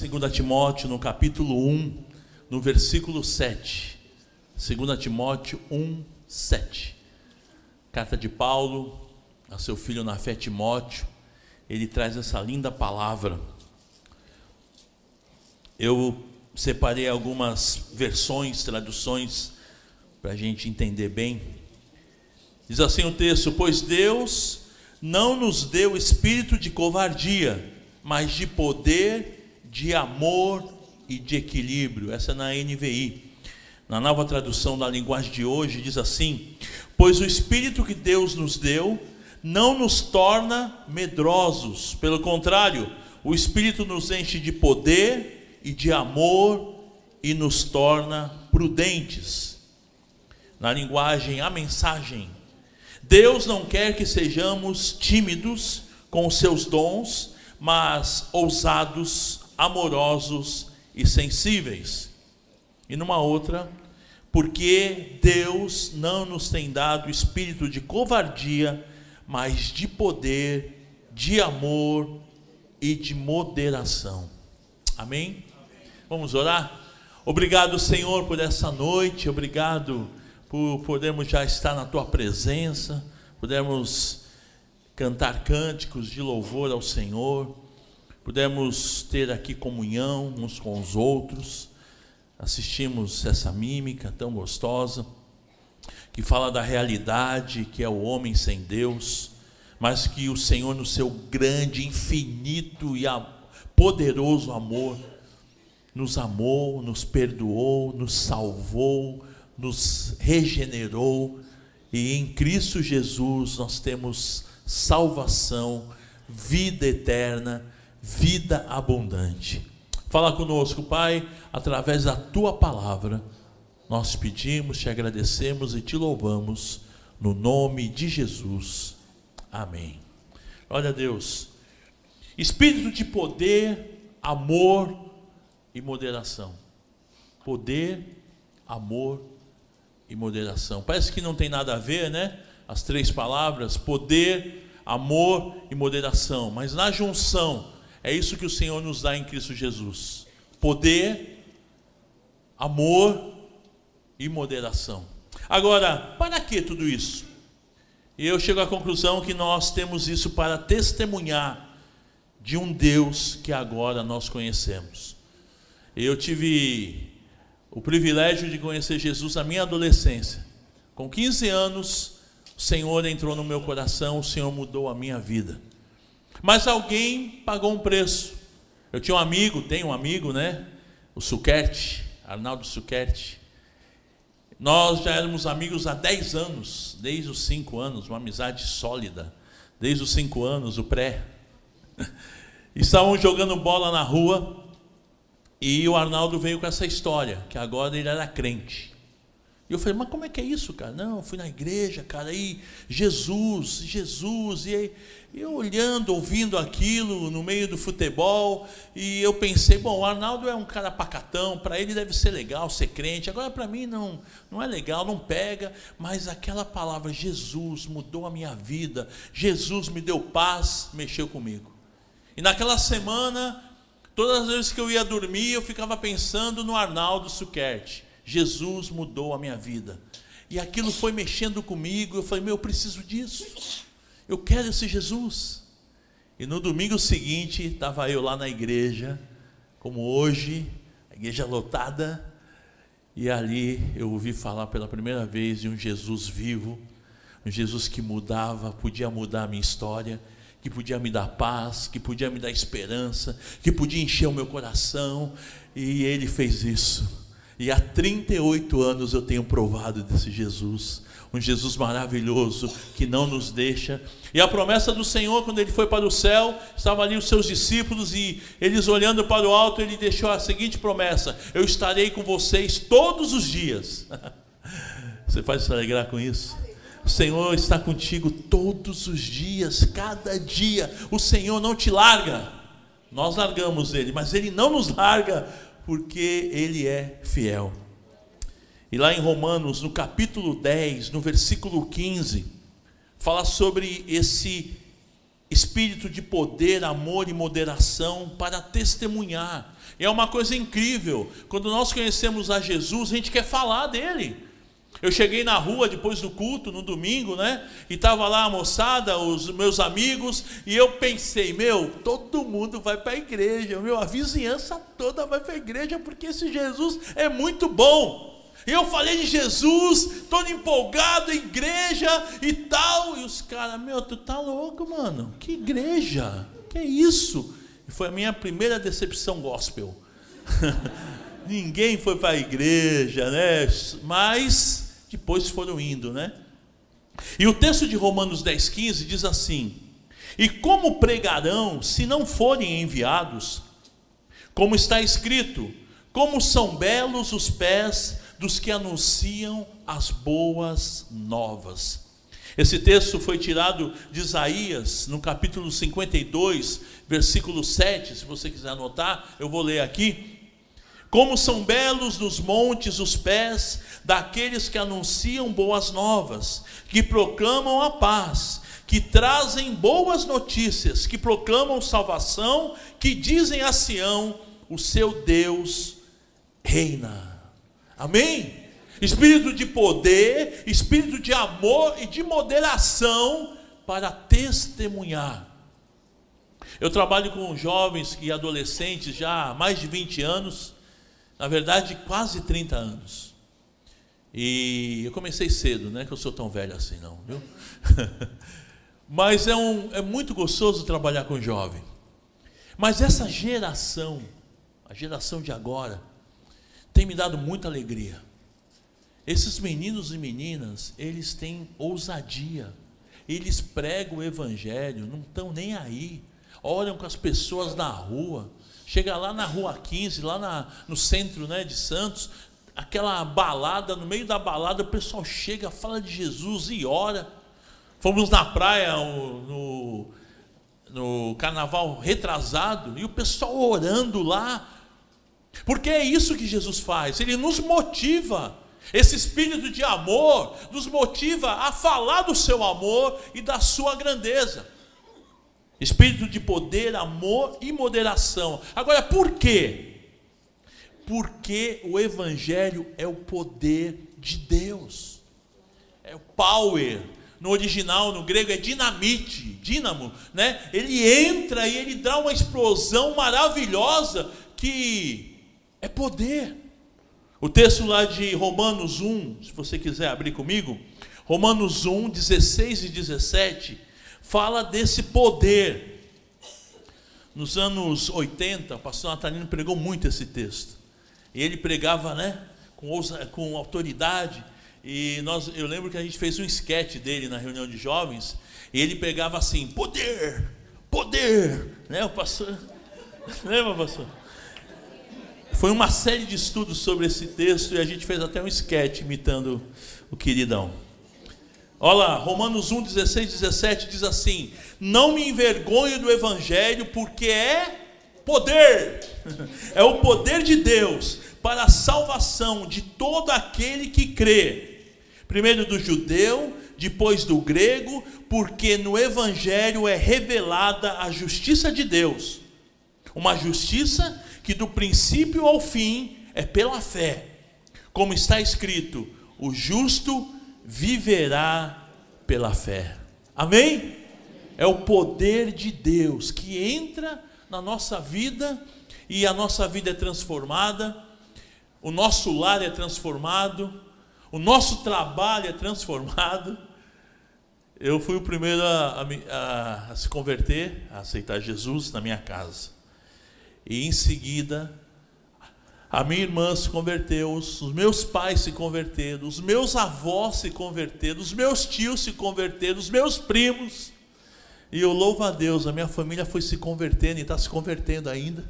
2 Timóteo, no capítulo 1, no versículo 7. 2 Timóteo 1, 7. Carta de Paulo a seu filho na fé Timóteo, ele traz essa linda palavra. Eu separei algumas versões, traduções, para a gente entender bem. Diz assim o texto: Pois Deus não nos deu espírito de covardia, mas de poder, de amor e de equilíbrio. Essa é na NVI. Na nova tradução da linguagem de hoje, diz assim: Pois o espírito que Deus nos deu não nos torna medrosos, pelo contrário, o espírito nos enche de poder e de amor e nos torna prudentes. Na linguagem, a mensagem Deus não quer que sejamos tímidos com os seus dons, mas ousados, amorosos e sensíveis. E numa outra, porque Deus não nos tem dado espírito de covardia, mas de poder, de amor e de moderação. Amém? Vamos orar? Obrigado, Senhor, por essa noite, obrigado por podermos já estar na tua presença, pudermos cantar cânticos de louvor ao Senhor, pudemos ter aqui comunhão uns com os outros, assistimos essa mímica tão gostosa, que fala da realidade que é o homem sem Deus, mas que o Senhor, no seu grande, infinito e poderoso amor, nos amou, nos perdoou, nos salvou, nos regenerou. E em Cristo Jesus nós temos salvação, vida eterna, vida abundante. Fala conosco, Pai, através da tua palavra. Nós pedimos, te agradecemos e te louvamos no nome de Jesus. Amém. Glória a Deus. Espírito de poder, amor e moderação. Poder, amor e moderação. Parece que não tem nada a ver, né? As três palavras, poder, amor e moderação. Mas na junção, é isso que o Senhor nos dá em Cristo Jesus: poder, amor e moderação. Agora, para que tudo isso? E eu chego à conclusão que nós temos isso para testemunhar de um Deus que agora nós conhecemos. Eu tive o privilégio de conhecer Jesus na minha adolescência. Com 15 anos, o Senhor entrou no meu coração, o Senhor mudou a minha vida. Mas alguém pagou um preço. Eu tinha um amigo, tenho um amigo, né? O Suquete, Arnaldo Suquete. Nós já éramos amigos há 10 anos, desde os 5 anos, uma amizade sólida. Desde os 5 anos, o pré. Estavam jogando bola na rua e o Arnaldo veio com essa história, que agora ele era crente. E eu falei, mas como é que é isso, cara? Não, fui na igreja, cara, aí Jesus, Jesus, e aí, eu olhando, ouvindo aquilo no meio do futebol, e eu pensei, bom, o Arnaldo é um cara pacatão, para ele deve ser legal ser crente, agora para mim não, não é legal, não pega, mas aquela palavra Jesus mudou a minha vida, Jesus me deu paz, mexeu comigo. E naquela semana Todas as vezes que eu ia dormir, eu ficava pensando no Arnaldo Suquerte. Jesus mudou a minha vida. E aquilo foi mexendo comigo. Eu falei, meu, eu preciso disso. Eu quero esse Jesus. E no domingo seguinte, estava eu lá na igreja, como hoje, a igreja lotada. E ali eu ouvi falar pela primeira vez de um Jesus vivo, um Jesus que mudava, podia mudar a minha história que podia me dar paz, que podia me dar esperança, que podia encher o meu coração, e ele fez isso. E há 38 anos eu tenho provado desse Jesus, um Jesus maravilhoso que não nos deixa. E a promessa do Senhor, quando ele foi para o céu, estavam ali os seus discípulos e eles olhando para o alto, ele deixou a seguinte promessa: Eu estarei com vocês todos os dias. Você pode se alegrar com isso? O Senhor está contigo todos os dias, cada dia. O Senhor não te larga. Nós largamos Ele, mas Ele não nos larga porque Ele é fiel. E lá em Romanos, no capítulo 10, no versículo 15, fala sobre esse espírito de poder, amor e moderação para testemunhar. É uma coisa incrível. Quando nós conhecemos a Jesus, a gente quer falar dele. Eu cheguei na rua depois do culto, no domingo, né? E estava lá a moçada, os meus amigos, e eu pensei, meu, todo mundo vai para a igreja, meu, a vizinhança toda vai para a igreja, porque esse Jesus é muito bom. Eu falei de Jesus, todo empolgado, igreja e tal. E os caras, meu, tu tá louco, mano? Que igreja? Que isso? E foi a minha primeira decepção gospel. Ninguém foi para a igreja, né? Mas depois foram indo, né? E o texto de Romanos 10,15 diz assim: E como pregarão se não forem enviados? Como está escrito: Como são belos os pés dos que anunciam as boas novas. Esse texto foi tirado de Isaías, no capítulo 52, versículo 7. Se você quiser anotar, eu vou ler aqui. Como são belos nos montes os pés daqueles que anunciam boas novas, que proclamam a paz, que trazem boas notícias, que proclamam salvação, que dizem a Sião: o seu Deus reina. Amém? Espírito de poder, espírito de amor e de moderação para testemunhar. Eu trabalho com jovens e adolescentes já há mais de 20 anos na verdade, quase 30 anos. E eu comecei cedo, não é que eu sou tão velho assim, não, viu? Mas é, um, é muito gostoso trabalhar com jovem. Mas essa geração, a geração de agora, tem me dado muita alegria. Esses meninos e meninas, eles têm ousadia, eles pregam o evangelho, não estão nem aí, olham com as pessoas na rua, Chega lá na rua 15, lá na, no centro né, de Santos, aquela balada, no meio da balada, o pessoal chega, fala de Jesus e ora. Fomos na praia no, no carnaval retrasado, e o pessoal orando lá, porque é isso que Jesus faz, ele nos motiva. Esse espírito de amor nos motiva a falar do seu amor e da sua grandeza. Espírito de poder, amor e moderação. Agora, por quê? Porque o Evangelho é o poder de Deus, é o power. No original, no grego, é dinamite, dínamo, né? Ele entra e ele dá uma explosão maravilhosa que é poder. O texto lá de Romanos 1, se você quiser abrir comigo, Romanos 1, 16 e 17 fala desse poder. Nos anos 80, o pastor Natalino pregou muito esse texto. E ele pregava né, com, com autoridade. E nós, eu lembro que a gente fez um esquete dele na reunião de jovens. E ele pegava assim: poder, poder. Né, o pastor. Lembra, pastor? Foi uma série de estudos sobre esse texto e a gente fez até um esquete imitando o queridão. Olha lá, Romanos 1, 16, 17 diz assim: Não me envergonho do Evangelho, porque é poder, é o poder de Deus para a salvação de todo aquele que crê, primeiro do judeu, depois do grego, porque no Evangelho é revelada a justiça de Deus, uma justiça que do princípio ao fim é pela fé, como está escrito: o justo viverá pela fé. Amém? É o poder de Deus que entra na nossa vida e a nossa vida é transformada, o nosso lar é transformado, o nosso trabalho é transformado. Eu fui o primeiro a, a, a, se converter, a aceitar Jesus na minha casa. E em seguida, a minha irmã se converteu, os meus pais se converteram, os meus avós se converteram, os meus tios se converteram, os meus primos. E eu louvo a Deus, a minha família foi se convertendo e está se convertendo ainda.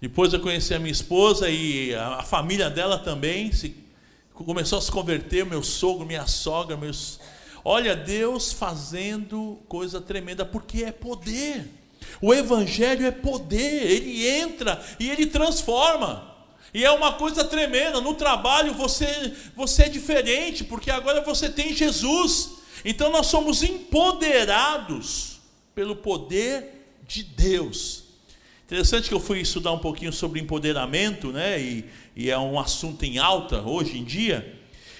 Depois eu conheci a minha esposa e a, família dela também se, começou a se converter, meu sogro, minha sogra, meus. Olha, Deus fazendo coisa tremenda, porque é poder. O Evangelho é poder, ele entra e ele transforma. E é uma coisa tremenda. No trabalho você, você é diferente, porque agora você tem Jesus. Então nós somos empoderados pelo poder de Deus. Interessante que eu fui estudar um pouquinho sobre empoderamento, né? E, e é um assunto em alta hoje em dia.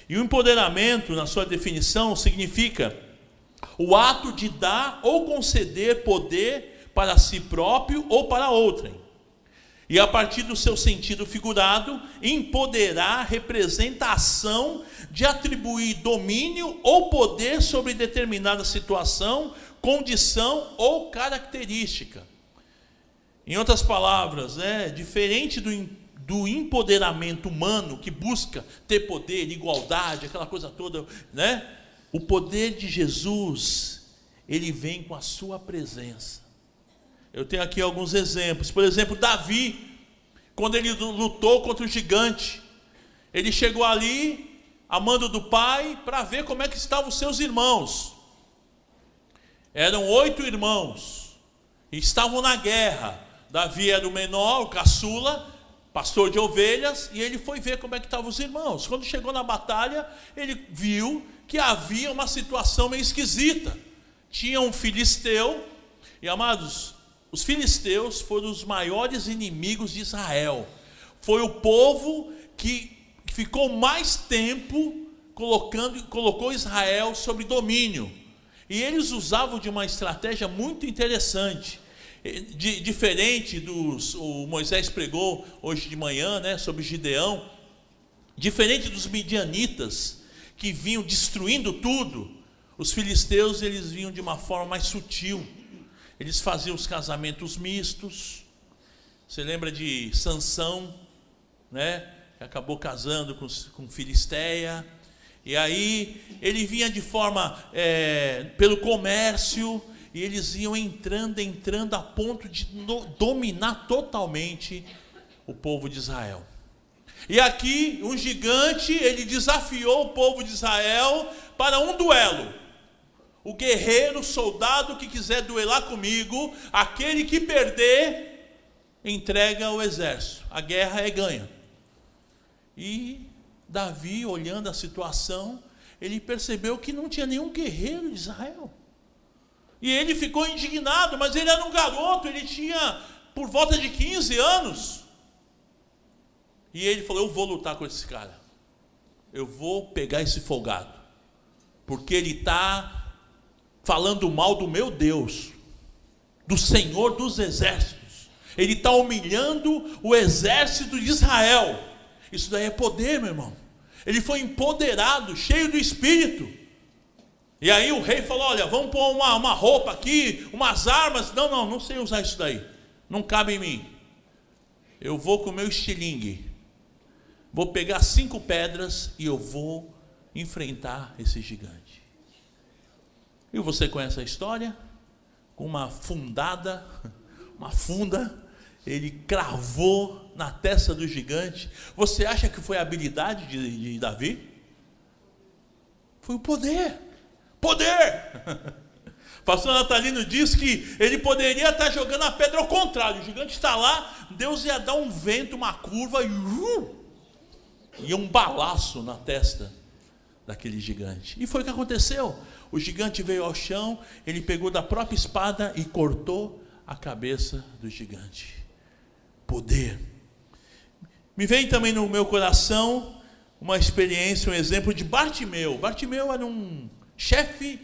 E o empoderamento, na sua definição, significa o ato de dar ou conceder poder para si próprio ou para outrem. E a partir do seu sentido figurado, empoderar representa a ação de atribuir domínio ou poder sobre determinada situação, condição ou característica. Em outras palavras, né, diferente do do empoderamento humano que busca ter poder, igualdade, aquela coisa toda, né? O poder de Jesus, ele vem com a sua presença. Eu tenho aqui alguns exemplos. Por exemplo, Davi, quando ele lutou contra o gigante, ele chegou ali, amando do pai, para ver como é que estavam os seus irmãos. Eram oito irmãos, e estavam na guerra. Davi era o menor, o caçula, pastor de ovelhas, e ele foi ver como é que estavam os irmãos. Quando chegou na batalha, ele viu que havia uma situação meio esquisita. Tinha um filisteu, e amados, os filisteus foram os maiores inimigos de Israel. Foi o povo que ficou mais tempo colocando, colocou Israel sobre domínio. E eles usavam de uma estratégia muito interessante de, diferente dos. O Moisés pregou hoje de manhã né, sobre Gideão. Diferente dos midianitas, que vinham destruindo tudo, os filisteus eles vinham de uma forma mais sutil. Eles faziam os casamentos mistos. Você lembra de Sansão, né? Que acabou casando com, com Filisteia. E aí ele vinha de forma é, pelo comércio, e eles iam entrando, entrando a ponto de dominar totalmente o povo de Israel. E aqui um gigante, ele desafiou o povo de Israel para um duelo. O guerreiro, soldado que quiser duelar comigo, aquele que perder, entrega o exército. A guerra é ganha. E Davi, olhando a situação, ele percebeu que não tinha nenhum guerreiro de Israel. E ele ficou indignado, mas ele era um garoto, ele tinha por volta de 15 anos. E ele falou: Eu vou lutar com esse cara. Eu vou pegar esse folgado. Porque ele está falando mal do meu Deus, do Senhor dos exércitos. Ele está humilhando o exército de Israel. Isso daí é poder, meu irmão. Ele foi empoderado, cheio do espírito. E aí o rei falou: Olha, vamos pôr uma, uma roupa aqui, umas armas. Não, não, não sei usar isso daí. Não cabe em mim. Eu vou com o meu estilingue. Vou pegar cinco pedras e eu vou enfrentar esse gigante. E você conhece a história? Com uma fundada, uma funda, ele cravou na testa do gigante. Você acha que foi a habilidade de, de Davi? Foi o poder. Poder! Pastor Natalino diz que ele poderia estar jogando a pedra ao contrário. O gigante está lá, Deus ia dar um vento, uma curva e, uh, e um balaço na testa daquele gigante. E foi o que aconteceu. O gigante veio ao chão, ele pegou da própria espada e cortou a cabeça do gigante. Poder. Me vem também no meu coração uma experiência, um exemplo de Bartimeu. Bartimeu era um chefe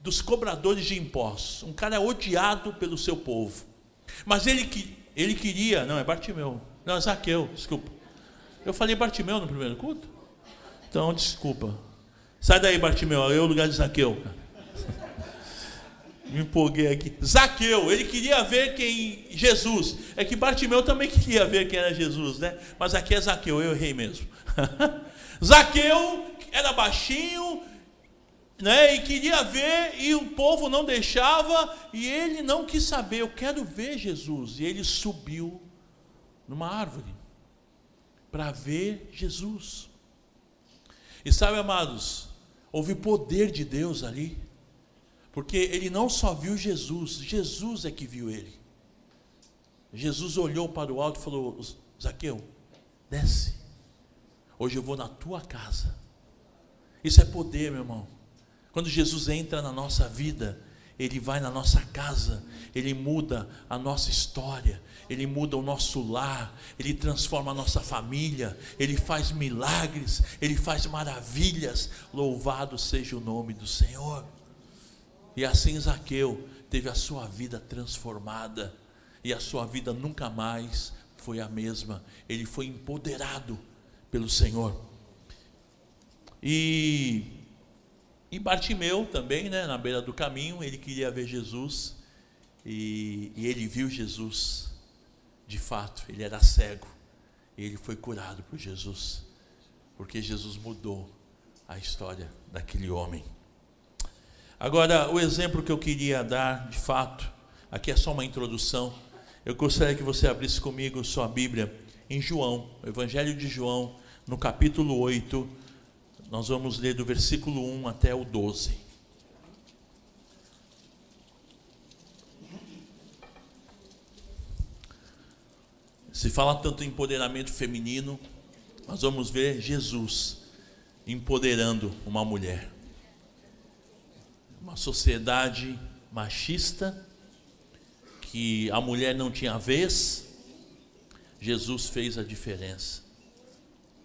dos cobradores de impostos, um cara odiado pelo seu povo. Mas ele, ele queria, não, é Bartimeu, não, é Zaqueu, desculpa. Eu falei Bartimeu no primeiro culto? Então, desculpa. Sai daí, Bartimeu, eu lugar de Zaqueu. Me empolguei aqui. Zaqueu, ele queria ver quem Jesus. É que Bartimeu também queria ver quem era Jesus, né? Mas aqui é Zaqueu, eu errei mesmo. Zaqueu era baixinho, né, e queria ver, e o povo não deixava, e ele não quis saber, eu quero ver Jesus. E ele subiu numa árvore para ver Jesus. E sabe, amados, houve poder de Deus ali, porque ele não só viu Jesus, Jesus é que viu ele. Jesus olhou para o alto e falou: Zaqueu, desce, hoje eu vou na tua casa. Isso é poder, meu irmão. Quando Jesus entra na nossa vida, ele vai na nossa casa, ele muda a nossa história, ele muda o nosso lar, ele transforma a nossa família, ele faz milagres, ele faz maravilhas. Louvado seja o nome do Senhor. E assim Zaqueu teve a sua vida transformada, e a sua vida nunca mais foi a mesma. Ele foi empoderado pelo Senhor. E e Bartimeu também, né, na beira do caminho, ele queria ver Jesus e, e ele viu Jesus. De fato, ele era cego e ele foi curado por Jesus, porque Jesus mudou a história daquele homem. Agora, o exemplo que eu queria dar, de fato, aqui é só uma introdução. Eu gostaria que você abrisse comigo sua Bíblia em João, Evangelho de João, no capítulo 8, nós vamos ler do versículo 1 até o 12. Se fala tanto em empoderamento feminino, nós vamos ver Jesus empoderando uma mulher. Uma sociedade machista, que a mulher não tinha vez, Jesus fez a diferença.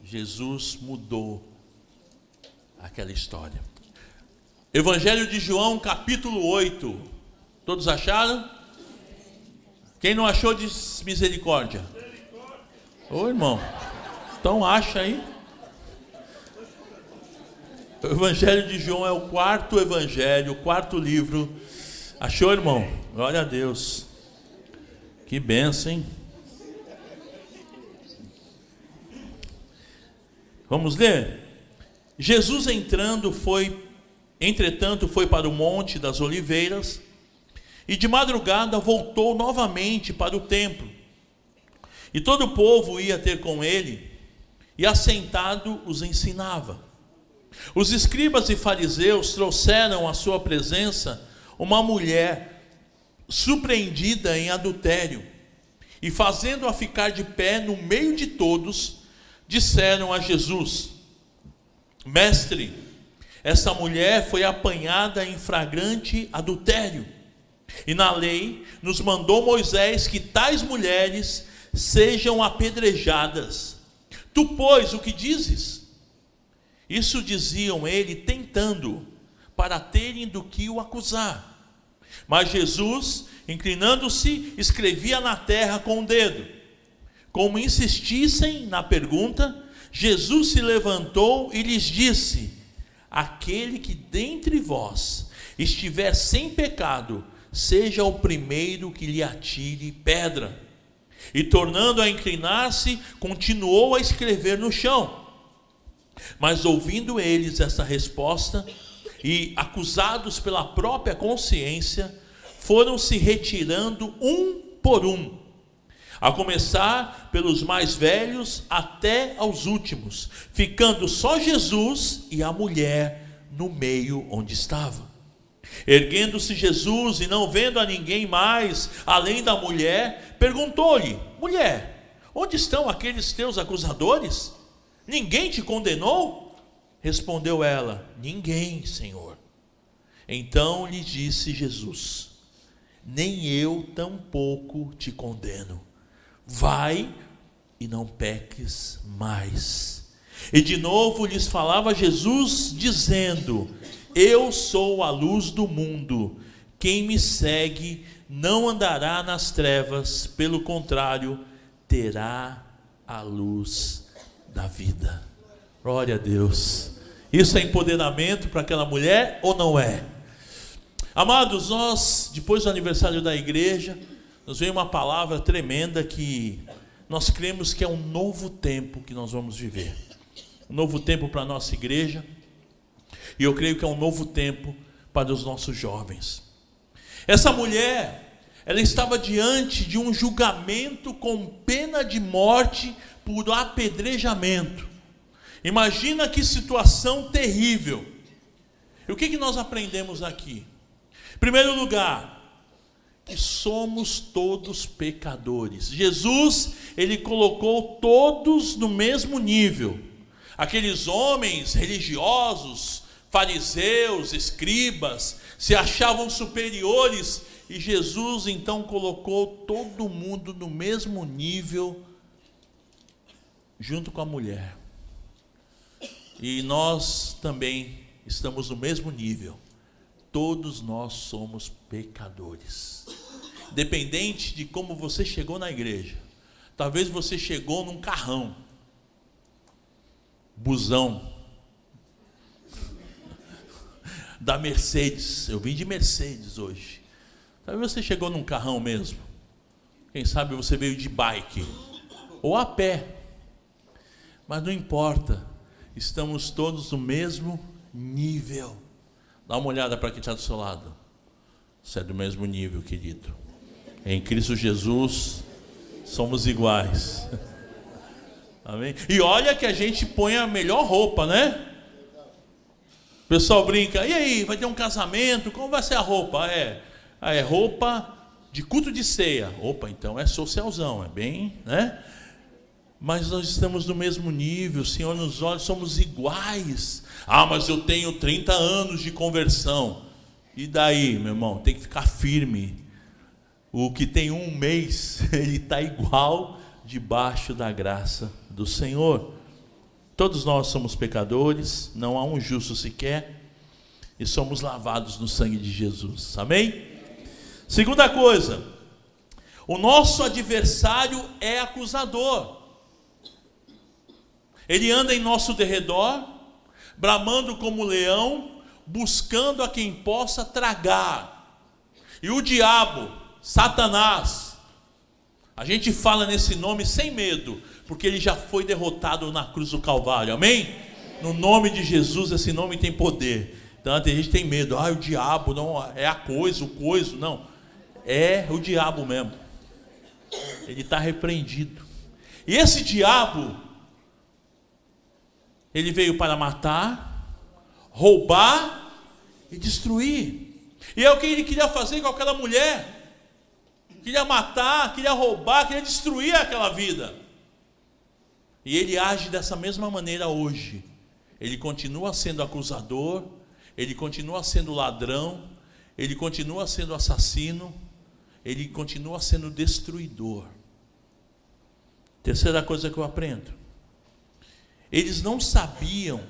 Jesus mudou aquela história. Evangelho de João, capítulo 8. Todos acharam? Quem não achou, diz misericórdia. Ô irmão, então acha aí. O Evangelho de João é o quarto evangelho, o quarto livro. Achou, irmão? Glória a Deus. Que benção, hein? Vamos ler? Jesus entrando foi, entretanto, foi para o Monte das Oliveiras e de madrugada voltou novamente para o templo. E todo o povo ia ter com ele e assentado os ensinava. Os escribas e fariseus trouxeram à sua presença uma mulher surpreendida em adultério e fazendo-a ficar de pé no meio de todos, disseram a Jesus: Mestre, essa mulher foi apanhada em flagrante adultério. E na lei nos mandou Moisés que tais mulheres sejam apedrejadas. Tu, pois, o que dizes? Isso diziam ele tentando, para terem do que o acusar. Mas Jesus, inclinando-se, escrevia na terra com o dedo. Como insistissem na pergunta, Jesus se levantou e lhes disse: Aquele que dentre vós estiver sem pecado, seja o primeiro que lhe atire pedra. E tornando a inclinar-se, continuou a escrever no chão. Mas ouvindo eles essa resposta, e acusados pela própria consciência, foram se retirando um por um a começar pelos mais velhos até aos últimos, ficando só Jesus e a mulher no meio onde estava. Erguendo-se Jesus e não vendo a ninguém mais além da mulher, perguntou-lhe: Mulher, onde estão aqueles teus acusadores? Ninguém te condenou? Respondeu ela: Ninguém, Senhor. Então lhe disse Jesus: Nem eu tampouco te condeno vai e não peques mais. E de novo lhes falava Jesus, dizendo: Eu sou a luz do mundo, quem me segue não andará nas trevas, pelo contrário, terá a luz da vida. Glória a Deus. Isso é empoderamento para aquela mulher ou não é? Amados, nós, depois do aniversário da igreja, nos veio uma palavra tremenda que nós cremos que é um novo tempo que nós vamos viver. Um novo tempo para a nossa igreja. E eu creio que é um novo tempo para os nossos jovens. Essa mulher, ela estava diante de um julgamento com pena de morte por apedrejamento. Imagina que situação terrível. E o que, que nós aprendemos aqui? Em primeiro lugar, que somos todos pecadores. Jesus, ele colocou todos no mesmo nível. Aqueles homens religiosos, fariseus, escribas, se achavam superiores e Jesus então colocou todo mundo no mesmo nível, junto com a mulher. E nós também estamos no mesmo nível. Todos nós somos pecadores. Dependente de como você chegou na igreja. Talvez você chegou num carrão, busão, da Mercedes. Eu vim de Mercedes hoje. Talvez você chegou num carrão mesmo. Quem sabe você veio de bike ou a pé. Mas não importa. Estamos todos no mesmo nível. Dá uma olhada para quem está do seu lado. Você é do mesmo nível, querido. Em Cristo Jesus somos iguais. Amém? E olha que a gente põe a melhor roupa, né? O pessoal brinca, e aí, vai ter um casamento? Como vai ser a roupa? É, é roupa de culto de ceia. Opa, então é socialzão, é bem, né? Mas nós estamos no mesmo nível, o Senhor nos olha, somos iguais. Ah, mas eu tenho 30 anos de conversão. E daí, meu irmão, tem que ficar firme. O que tem um mês, ele está igual debaixo da graça do Senhor. Todos nós somos pecadores, não há um justo sequer, e somos lavados no sangue de Jesus. Amém? Segunda coisa, o nosso adversário é acusador. Ele anda em nosso derredor, bramando como leão, buscando a quem possa tragar. E o diabo, Satanás, a gente fala nesse nome sem medo, porque ele já foi derrotado na cruz do Calvário, amém? No nome de Jesus, esse nome tem poder. Então a gente tem medo, ah, o diabo não é a coisa, o coiso, não é o diabo mesmo. Ele está repreendido. E esse diabo, ele veio para matar, roubar e destruir. E é o que ele queria fazer com aquela mulher. Queria matar, queria roubar, queria destruir aquela vida. E ele age dessa mesma maneira hoje. Ele continua sendo acusador, ele continua sendo ladrão, ele continua sendo assassino ele continua sendo destruidor. Terceira coisa que eu aprendo: eles não sabiam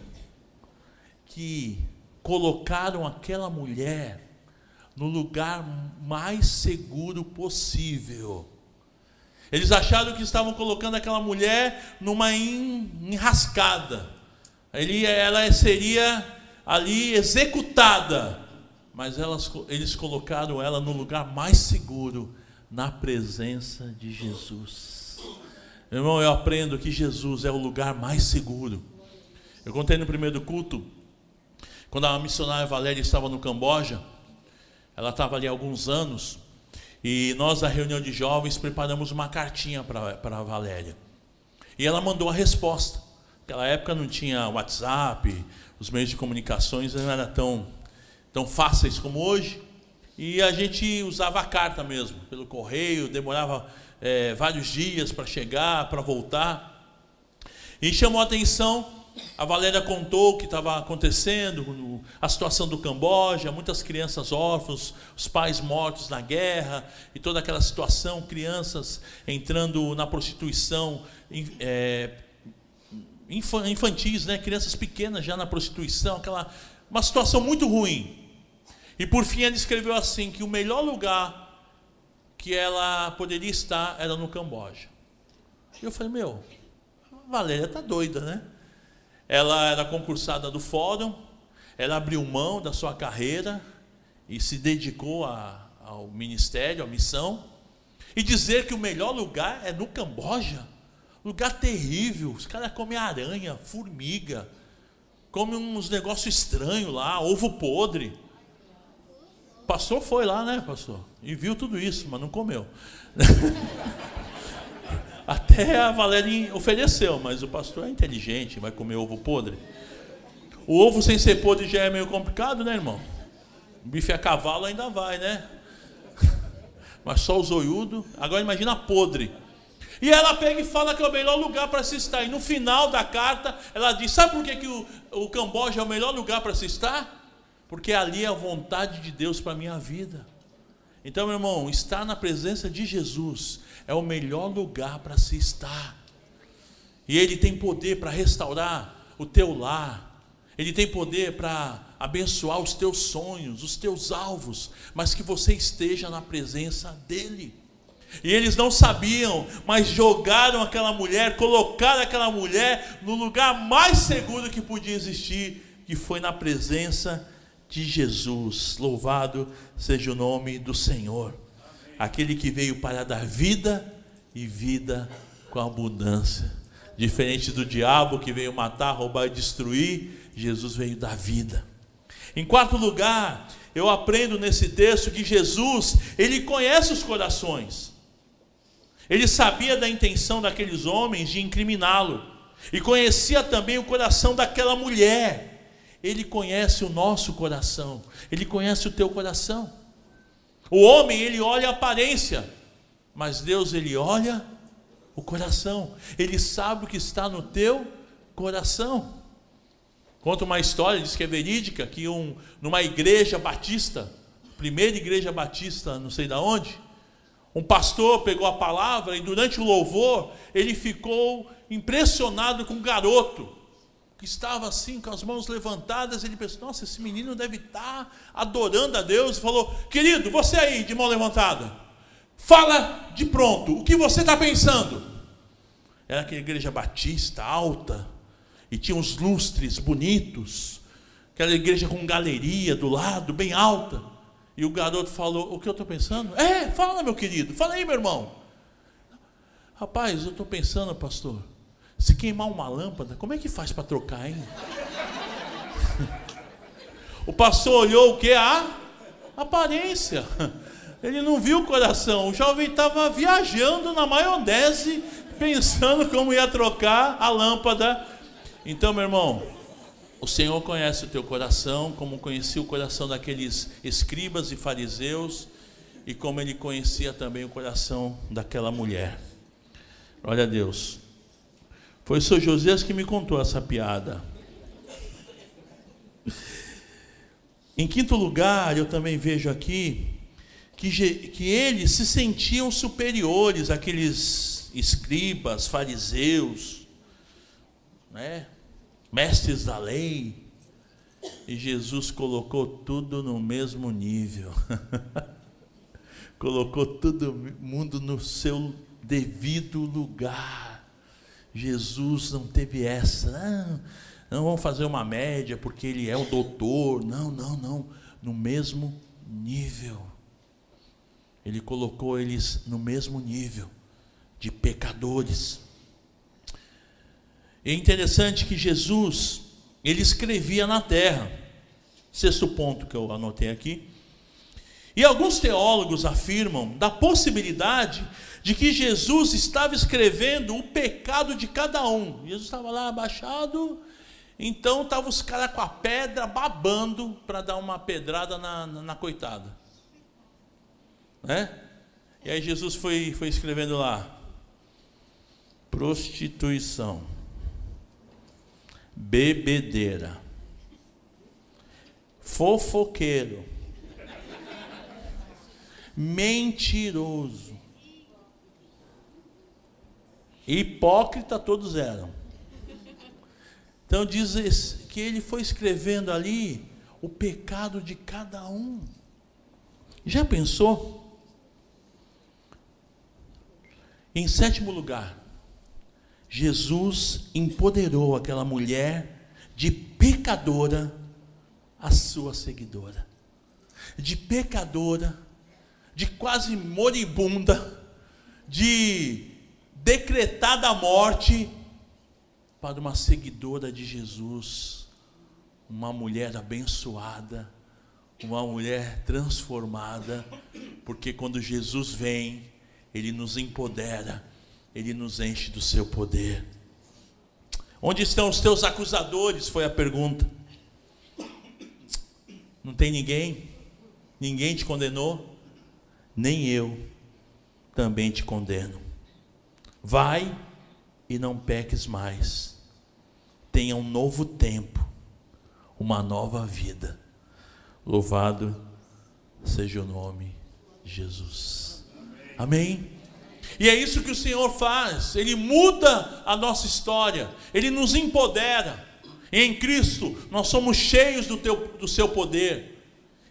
que colocaram aquela mulher no lugar mais seguro possível. Eles acharam que estavam colocando aquela mulher numa enrascada. Ele, ela seria ali executada mas elas, eles colocaram ela no lugar mais seguro, na presença de Jesus. Irmão, eu aprendo que Jesus é o lugar mais seguro. Eu contei no primeiro culto, quando a missionária Valéria estava no Camboja, ela estava ali há alguns anos, e nós, na reunião de jovens, preparamos uma cartinha para a Valéria. E ela mandou a resposta. Naquela época não tinha WhatsApp, os meios de comunicações não eram tão tão fáceis como hoje. E a gente usava a carta mesmo, pelo correio, demorava é, vários dias para chegar, para voltar. E chamou a atenção, a Valéria contou o que estava acontecendo, a situação do Camboja, muitas crianças órfãos, os pais mortos na guerra, e toda aquela situação, crianças entrando na prostituição, é, infantis, né? crianças pequenas já na prostituição, aquela uma situação muito ruim. E por fim ela escreveu assim que o melhor lugar que ela poderia estar era no Camboja. E eu falei, meu, Valéria tá doida, né? Ela era concursada do fórum, ela abriu mão da sua carreira e se dedicou a, ao ministério, à missão. E dizer que o melhor lugar é no Camboja, lugar terrível, os caras comem aranha, formiga, come uns negócios estranhos lá, ovo podre. Pastor foi lá, né, pastor? E viu tudo isso, mas não comeu. Até a Valéria ofereceu, mas o pastor é inteligente, vai comer ovo podre. O ovo sem ser podre já é meio complicado, né, irmão? O bife a cavalo ainda vai, né? Mas só o zoiudo. Agora imagina podre. E ela pega e fala que é o melhor lugar para se estar. E no final da carta, ela diz: Sabe por que, que o, o Camboja é o melhor lugar para se estar? Porque ali é a vontade de Deus para a minha vida. Então, meu irmão, estar na presença de Jesus é o melhor lugar para se estar. E Ele tem poder para restaurar o teu lar, Ele tem poder para abençoar os teus sonhos, os teus alvos, mas que você esteja na presença dEle. E eles não sabiam, mas jogaram aquela mulher, colocaram aquela mulher no lugar mais seguro que podia existir, que foi na presença de Jesus. Louvado seja o nome do Senhor. Aquele que veio para dar vida e vida com abundância. Diferente do diabo que veio matar, roubar e destruir, Jesus veio dar vida. Em quarto lugar, eu aprendo nesse texto que Jesus, ele conhece os corações. Ele sabia da intenção daqueles homens de incriminá-lo. E conhecia também o coração daquela mulher. Ele conhece o nosso coração. Ele conhece o teu coração. O homem, ele olha a aparência. Mas Deus, ele olha o coração. Ele sabe o que está no teu coração. Conta uma história, diz que é verídica, que um, numa igreja batista, primeira igreja batista, não sei da onde, um pastor pegou a palavra e durante o louvor ele ficou impressionado com um garoto que estava assim com as mãos levantadas. Ele pensou: Nossa, esse menino deve estar adorando a Deus. E falou: Querido, você aí de mão levantada, fala de pronto, o que você está pensando? Era aquela igreja batista alta e tinha uns lustres bonitos, aquela igreja com galeria do lado, bem alta. E o garoto falou: O que eu estou pensando? É, fala, meu querido, fala aí, meu irmão. Rapaz, eu estou pensando, pastor, se queimar uma lâmpada, como é que faz para trocar, hein? o pastor olhou o que? A aparência. Ele não viu o coração. O jovem estava viajando na maionese, pensando como ia trocar a lâmpada. Então, meu irmão, o Senhor conhece o teu coração, como conhecia o coração daqueles escribas e fariseus, e como ele conhecia também o coração daquela mulher. Olha a Deus. Foi o seu Josias que me contou essa piada. Em quinto lugar, eu também vejo aqui que, que eles se sentiam superiores àqueles escribas, fariseus, né? mestres da lei. E Jesus colocou tudo no mesmo nível. colocou todo mundo no seu devido lugar. Jesus não teve essa. Não, não vamos fazer uma média porque ele é o doutor. Não, não, não. No mesmo nível. Ele colocou eles no mesmo nível de pecadores. É interessante que Jesus, ele escrevia na terra. Sexto ponto que eu anotei aqui. E alguns teólogos afirmam da possibilidade de que Jesus estava escrevendo o pecado de cada um. Jesus estava lá abaixado, então estavam os caras com a pedra babando para dar uma pedrada na, na, na, coitada. Né? E aí Jesus foi, foi escrevendo lá: prostituição bebedeira, fofoqueiro, mentiroso, hipócrita todos eram. Então diz que ele foi escrevendo ali o pecado de cada um. Já pensou? Em sétimo lugar, Jesus empoderou aquela mulher de pecadora a sua seguidora. De pecadora, de quase moribunda, de decretada morte, para uma seguidora de Jesus, uma mulher abençoada, uma mulher transformada, porque quando Jesus vem, ele nos empodera ele nos enche do seu poder. Onde estão os teus acusadores? Foi a pergunta. Não tem ninguém? Ninguém te condenou? Nem eu também te condeno. Vai e não peques mais. Tenha um novo tempo, uma nova vida. Louvado seja o nome de Jesus. Amém. E é isso que o Senhor faz, Ele muda a nossa história, Ele nos empodera. E em Cristo nós somos cheios do, teu, do seu poder.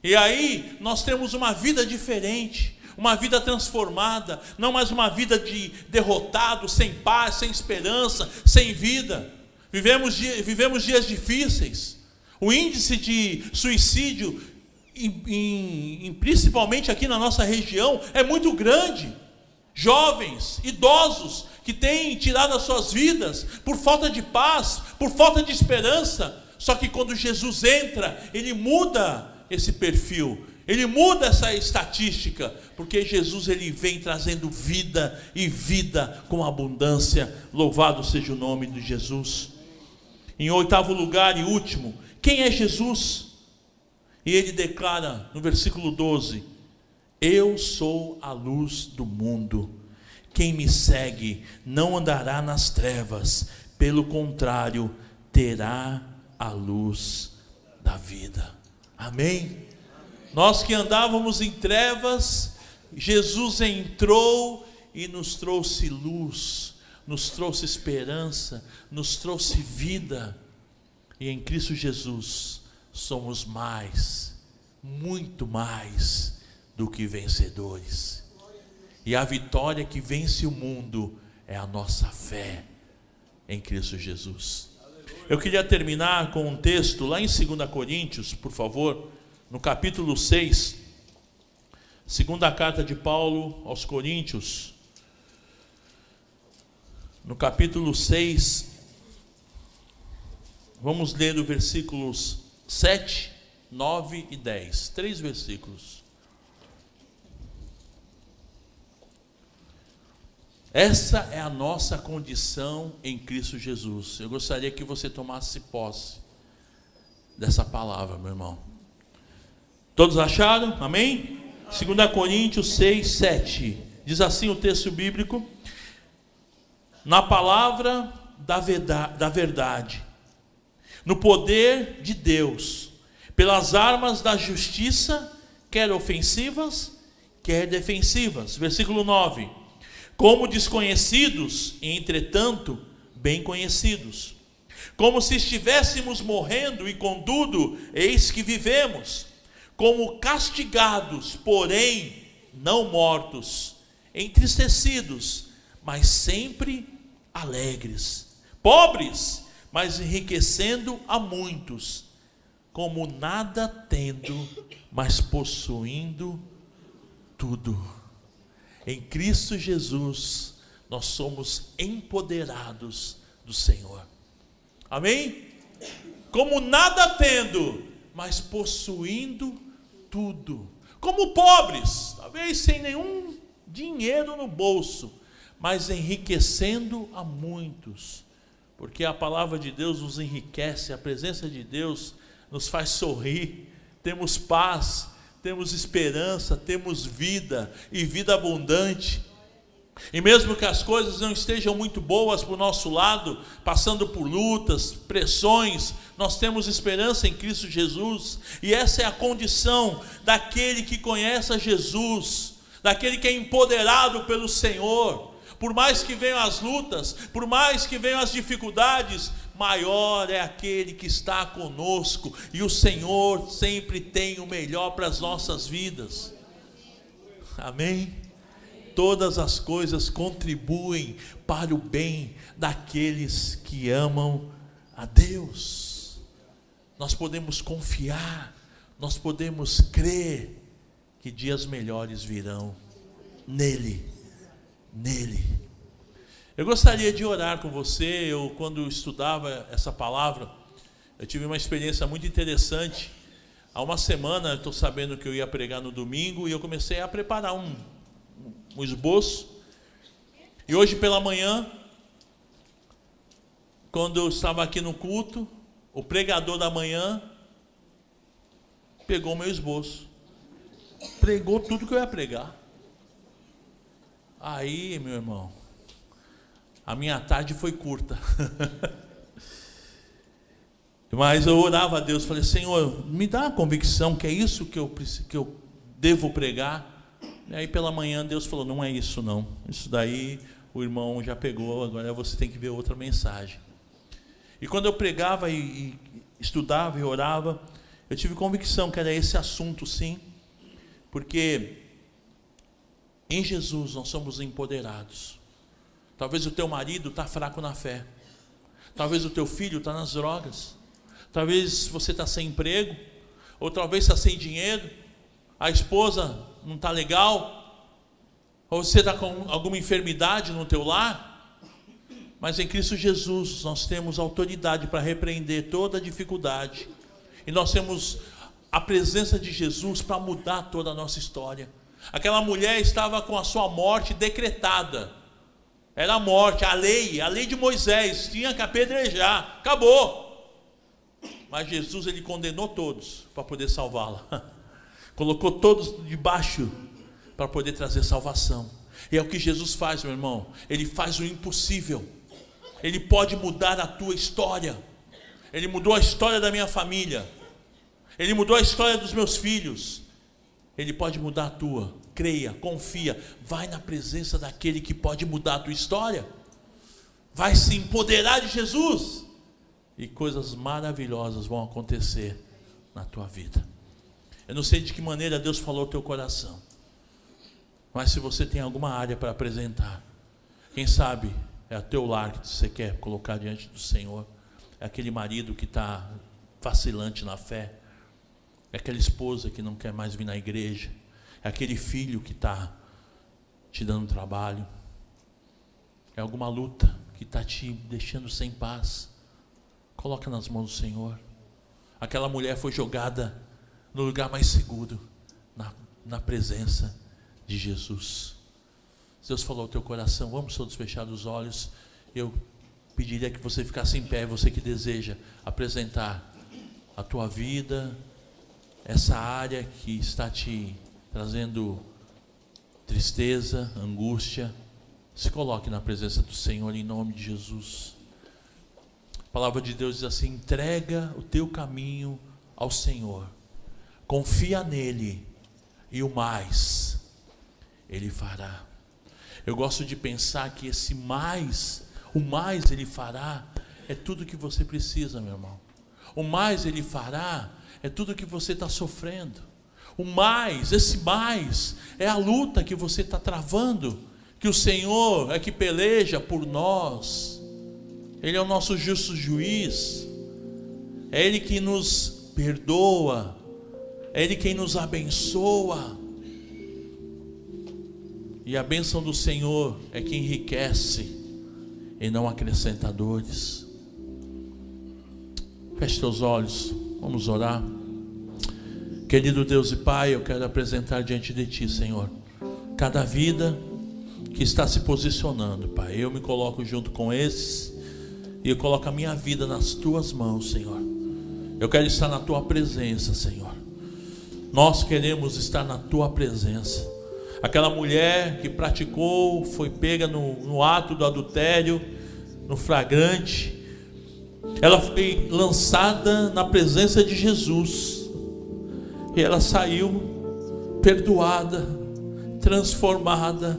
E aí nós temos uma vida diferente, uma vida transformada, não mais uma vida de derrotado, sem paz, sem esperança, sem vida. Vivemos, vivemos dias difíceis. O índice de suicídio, em, em, principalmente aqui na nossa região, é muito grande jovens, idosos, que têm tirado as suas vidas por falta de paz, por falta de esperança. Só que quando Jesus entra, ele muda esse perfil, ele muda essa estatística, porque Jesus ele vem trazendo vida e vida com abundância. Louvado seja o nome de Jesus. Em oitavo lugar e último, quem é Jesus? E ele declara no versículo 12: eu sou a luz do mundo. Quem me segue não andará nas trevas, pelo contrário, terá a luz da vida. Amém? Nós que andávamos em trevas, Jesus entrou e nos trouxe luz, nos trouxe esperança, nos trouxe vida. E em Cristo Jesus somos mais, muito mais do que vencedores. E a vitória que vence o mundo é a nossa fé em Cristo Jesus. Eu queria terminar com um texto lá em 2 Coríntios, por favor, no capítulo 6, segunda carta de Paulo aos Coríntios, no capítulo 6, vamos ler os versículos 7, 9 e 10, três versículos. Essa é a nossa condição em Cristo Jesus. Eu gostaria que você tomasse posse dessa palavra, meu irmão. Todos acharam? Amém? 2 Coríntios 6, 7. Diz assim o texto bíblico: Na palavra da verdade, da verdade, no poder de Deus, pelas armas da justiça, quer ofensivas, quer defensivas. Versículo 9 como desconhecidos e, entretanto, bem conhecidos. Como se estivéssemos morrendo e, contudo, eis que vivemos. Como castigados, porém não mortos, entristecidos, mas sempre alegres. Pobres, mas enriquecendo a muitos. Como nada tendo, mas possuindo tudo. Em Cristo Jesus, nós somos empoderados do Senhor. Amém? Como nada tendo, mas possuindo tudo. Como pobres, talvez sem nenhum dinheiro no bolso, mas enriquecendo a muitos. Porque a palavra de Deus nos enriquece, a presença de Deus nos faz sorrir, temos paz, temos esperança, temos vida e vida abundante. E mesmo que as coisas não estejam muito boas para o nosso lado, passando por lutas, pressões, nós temos esperança em Cristo Jesus, e essa é a condição daquele que conhece a Jesus, daquele que é empoderado pelo Senhor. Por mais que venham as lutas, por mais que venham as dificuldades, maior é aquele que está conosco, e o Senhor sempre tem o melhor para as nossas vidas. Amém? Todas as coisas contribuem para o bem daqueles que amam a Deus. Nós podemos confiar, nós podemos crer que dias melhores virão nele, nele. Eu gostaria de orar com você. Eu, quando estudava essa palavra, eu tive uma experiência muito interessante. Há uma semana, estou sabendo que eu ia pregar no domingo e eu comecei a preparar um, um esboço. E hoje pela manhã, quando eu estava aqui no culto, o pregador da manhã pegou meu esboço, pregou tudo que eu ia pregar. Aí, meu irmão, a minha tarde foi curta. Mas eu orava a Deus, falei, Senhor, me dá a convicção que é isso que eu, que eu devo pregar. E aí pela manhã Deus falou, não é isso não. Isso daí o irmão já pegou, agora você tem que ver outra mensagem. E quando eu pregava e, e estudava e orava, eu tive convicção que era esse assunto sim, porque em Jesus nós somos empoderados. Talvez o teu marido está fraco na fé. Talvez o teu filho está nas drogas. Talvez você está sem emprego, ou talvez está sem dinheiro, a esposa não está legal, ou você está com alguma enfermidade no teu lar, mas em Cristo Jesus nós temos autoridade para repreender toda dificuldade, e nós temos a presença de Jesus para mudar toda a nossa história. Aquela mulher estava com a sua morte decretada, era a morte, a lei, a lei de Moisés, tinha que apedrejar, acabou. Mas Jesus ele condenou todos para poder salvá-la. Colocou todos debaixo para poder trazer salvação. E é o que Jesus faz, meu irmão. Ele faz o impossível. Ele pode mudar a tua história. Ele mudou a história da minha família. Ele mudou a história dos meus filhos. Ele pode mudar a tua. Creia, confia. Vai na presença daquele que pode mudar a tua história. Vai se empoderar de Jesus e coisas maravilhosas vão acontecer na tua vida. Eu não sei de que maneira Deus falou ao teu coração, mas se você tem alguma área para apresentar, quem sabe é o teu lar que você quer colocar diante do Senhor, é aquele marido que está vacilante na fé, é aquela esposa que não quer mais vir na igreja, é aquele filho que está te dando trabalho, é alguma luta que está te deixando sem paz. Coloca nas mãos do Senhor. Aquela mulher foi jogada no lugar mais seguro, na, na presença de Jesus. Deus falou ao teu coração, vamos todos fechar os olhos. Eu pediria que você ficasse em pé, você que deseja apresentar a tua vida, essa área que está te trazendo tristeza, angústia. Se coloque na presença do Senhor em nome de Jesus palavra de Deus diz assim: entrega o teu caminho ao Senhor, confia nele, e o mais ele fará. Eu gosto de pensar que esse mais, o mais ele fará, é tudo que você precisa, meu irmão. O mais ele fará é tudo que você está sofrendo. O mais, esse mais, é a luta que você está travando, que o Senhor é que peleja por nós. Ele é o nosso justo juiz, é Ele que nos perdoa, é Ele quem nos abençoa. E a bênção do Senhor é que enriquece e não acrescenta dores. Feche teus olhos, vamos orar. Querido Deus e Pai, eu quero apresentar diante de Ti, Senhor, cada vida que está se posicionando, Pai. Eu me coloco junto com esses e eu coloco a minha vida nas tuas mãos, Senhor. Eu quero estar na tua presença, Senhor. Nós queremos estar na tua presença. Aquela mulher que praticou, foi pega no, no ato do adultério, no flagrante, ela foi lançada na presença de Jesus, e ela saiu perdoada, transformada,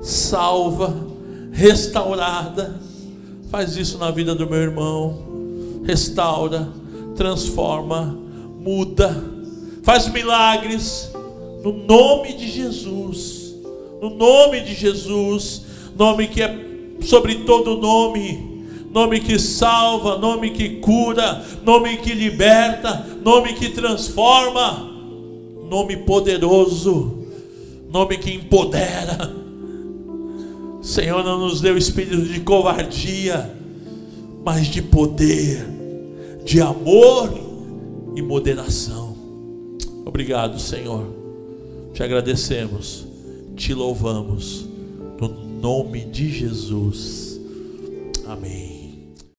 salva, restaurada Faz isso na vida do meu irmão. Restaura, transforma, muda. Faz milagres no nome de Jesus. No nome de Jesus, nome que é sobre todo nome, nome que salva, nome que cura, nome que liberta, nome que transforma, nome poderoso, nome que empodera. Senhor, não nos deu espírito de covardia, mas de poder, de amor e moderação. Obrigado, Senhor. Te agradecemos, te louvamos, no nome de Jesus. Amém.